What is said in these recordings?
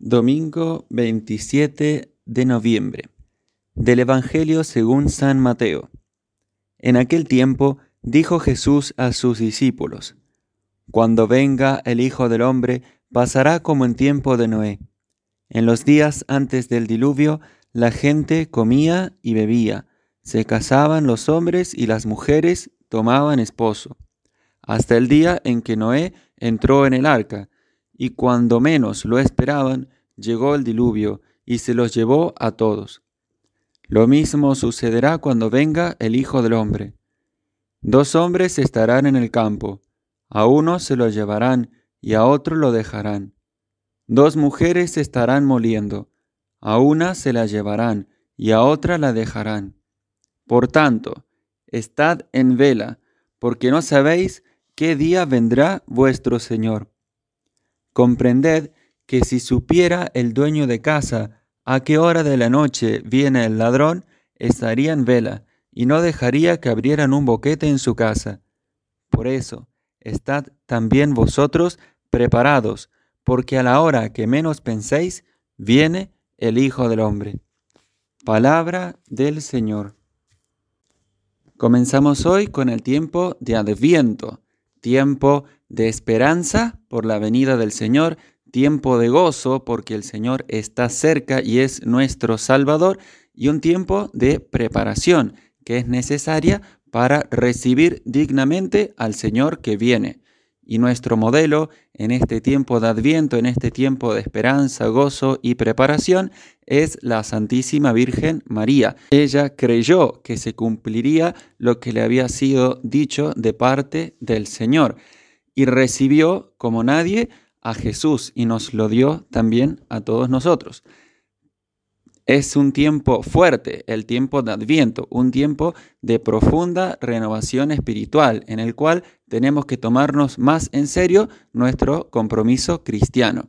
Domingo 27 de noviembre. Del Evangelio según San Mateo. En aquel tiempo dijo Jesús a sus discípulos, Cuando venga el Hijo del Hombre, pasará como en tiempo de Noé. En los días antes del diluvio, la gente comía y bebía, se casaban los hombres y las mujeres tomaban esposo, hasta el día en que Noé entró en el arca, y cuando menos lo esperaban, llegó el diluvio y se los llevó a todos. Lo mismo sucederá cuando venga el Hijo del Hombre. Dos hombres estarán en el campo, a uno se lo llevarán y a otro lo dejarán. Dos mujeres estarán moliendo, a una se la llevarán y a otra la dejarán. Por tanto, estad en vela, porque no sabéis qué día vendrá vuestro Señor. Comprended que si supiera el dueño de casa a qué hora de la noche viene el ladrón, estaría en vela y no dejaría que abrieran un boquete en su casa. Por eso, estad también vosotros preparados, porque a la hora que menos penséis, viene el Hijo del Hombre. Palabra del Señor. Comenzamos hoy con el tiempo de Adviento, tiempo de esperanza por la venida del Señor, tiempo de gozo porque el Señor está cerca y es nuestro Salvador, y un tiempo de preparación que es necesaria para recibir dignamente al Señor que viene. Y nuestro modelo en este tiempo de Adviento, en este tiempo de esperanza, gozo y preparación, es la Santísima Virgen María. Ella creyó que se cumpliría lo que le había sido dicho de parte del Señor y recibió como nadie a Jesús y nos lo dio también a todos nosotros. Es un tiempo fuerte, el tiempo de Adviento, un tiempo de profunda renovación espiritual en el cual tenemos que tomarnos más en serio nuestro compromiso cristiano.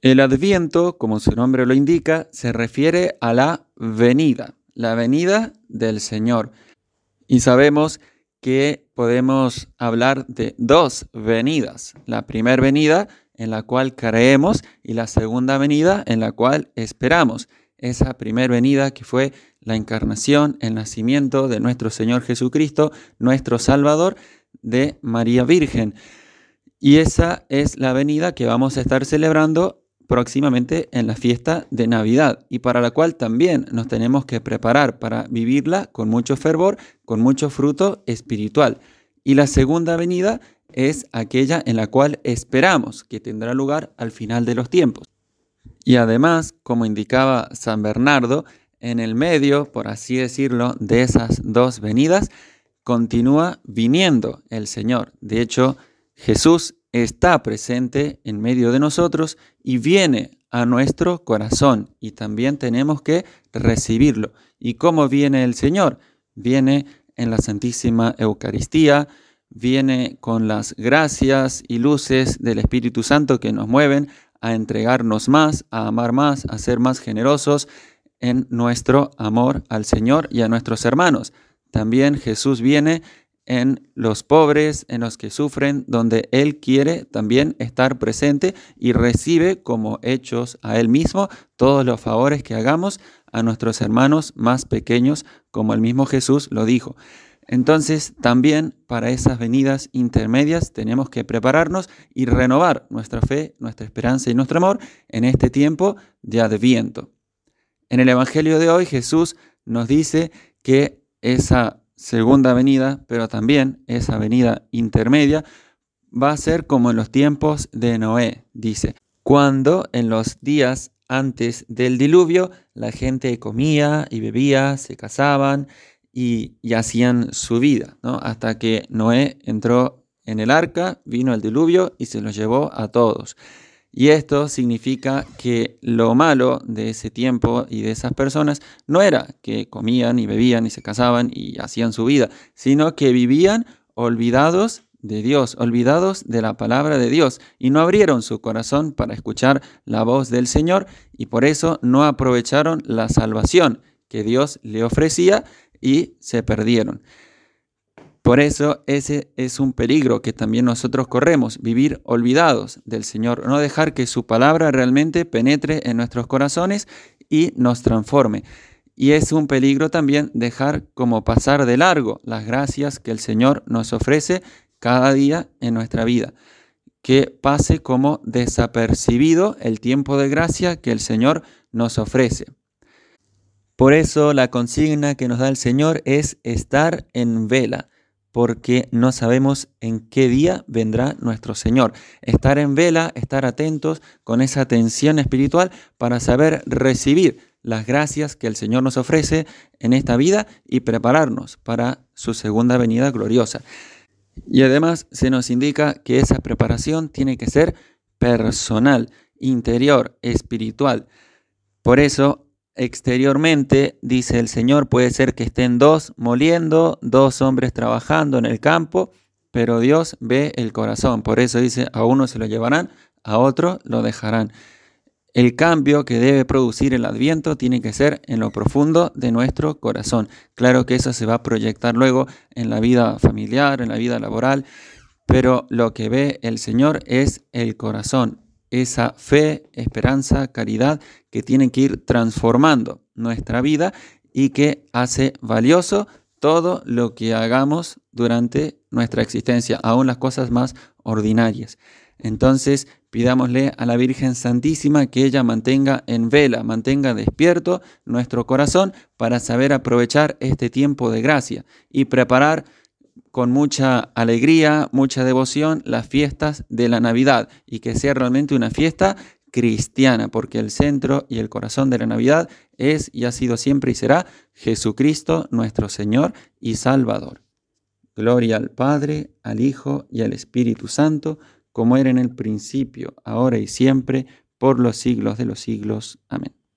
El Adviento, como su nombre lo indica, se refiere a la venida, la venida del Señor. Y sabemos que podemos hablar de dos venidas. La primera venida en la cual creemos y la segunda venida en la cual esperamos. Esa primera venida que fue la encarnación, el nacimiento de nuestro Señor Jesucristo, nuestro Salvador, de María Virgen. Y esa es la venida que vamos a estar celebrando próximamente en la fiesta de Navidad y para la cual también nos tenemos que preparar para vivirla con mucho fervor, con mucho fruto espiritual. Y la segunda venida es aquella en la cual esperamos que tendrá lugar al final de los tiempos. Y además, como indicaba San Bernardo, en el medio, por así decirlo, de esas dos venidas, continúa viniendo el Señor. De hecho, Jesús está presente en medio de nosotros y viene a nuestro corazón y también tenemos que recibirlo. ¿Y cómo viene el Señor? Viene en la Santísima Eucaristía, viene con las gracias y luces del Espíritu Santo que nos mueven a entregarnos más, a amar más, a ser más generosos en nuestro amor al Señor y a nuestros hermanos. También Jesús viene en los pobres, en los que sufren, donde Él quiere también estar presente y recibe como hechos a Él mismo todos los favores que hagamos a nuestros hermanos más pequeños, como el mismo Jesús lo dijo. Entonces, también para esas venidas intermedias tenemos que prepararnos y renovar nuestra fe, nuestra esperanza y nuestro amor en este tiempo de adviento. En el Evangelio de hoy Jesús nos dice que esa segunda venida, pero también esa venida intermedia, va a ser como en los tiempos de Noé, dice, cuando en los días antes del diluvio la gente comía y bebía, se casaban y, hacían su vida, ¿no? hasta que Noé entró en el arca, vino el diluvio y se los llevó a todos. Y esto significa que lo malo de ese tiempo y de esas personas no era que comían y bebían y se casaban y hacían su vida, sino que vivían olvidados de Dios, olvidados de la palabra de Dios, y no abrieron su corazón para escuchar la voz del Señor, y por eso no aprovecharon la salvación que Dios le ofrecía y se perdieron. Por eso ese es un peligro que también nosotros corremos, vivir olvidados del Señor, no dejar que su palabra realmente penetre en nuestros corazones y nos transforme. Y es un peligro también dejar como pasar de largo las gracias que el Señor nos ofrece cada día en nuestra vida. Que pase como desapercibido el tiempo de gracia que el Señor nos ofrece. Por eso la consigna que nos da el Señor es estar en vela porque no sabemos en qué día vendrá nuestro Señor. Estar en vela, estar atentos con esa atención espiritual para saber recibir las gracias que el Señor nos ofrece en esta vida y prepararnos para su segunda venida gloriosa. Y además se nos indica que esa preparación tiene que ser personal, interior, espiritual. Por eso exteriormente, dice el Señor, puede ser que estén dos moliendo, dos hombres trabajando en el campo, pero Dios ve el corazón. Por eso dice, a uno se lo llevarán, a otro lo dejarán. El cambio que debe producir el adviento tiene que ser en lo profundo de nuestro corazón. Claro que eso se va a proyectar luego en la vida familiar, en la vida laboral, pero lo que ve el Señor es el corazón, esa fe, esperanza, caridad que tienen que ir transformando nuestra vida y que hace valioso todo lo que hagamos durante nuestra existencia, aún las cosas más ordinarias. Entonces, pidámosle a la Virgen Santísima que ella mantenga en vela, mantenga despierto nuestro corazón para saber aprovechar este tiempo de gracia y preparar con mucha alegría, mucha devoción las fiestas de la Navidad y que sea realmente una fiesta cristiana, porque el centro y el corazón de la Navidad es y ha sido siempre y será Jesucristo nuestro Señor y Salvador. Gloria al Padre, al Hijo y al Espíritu Santo, como era en el principio, ahora y siempre, por los siglos de los siglos. Amén.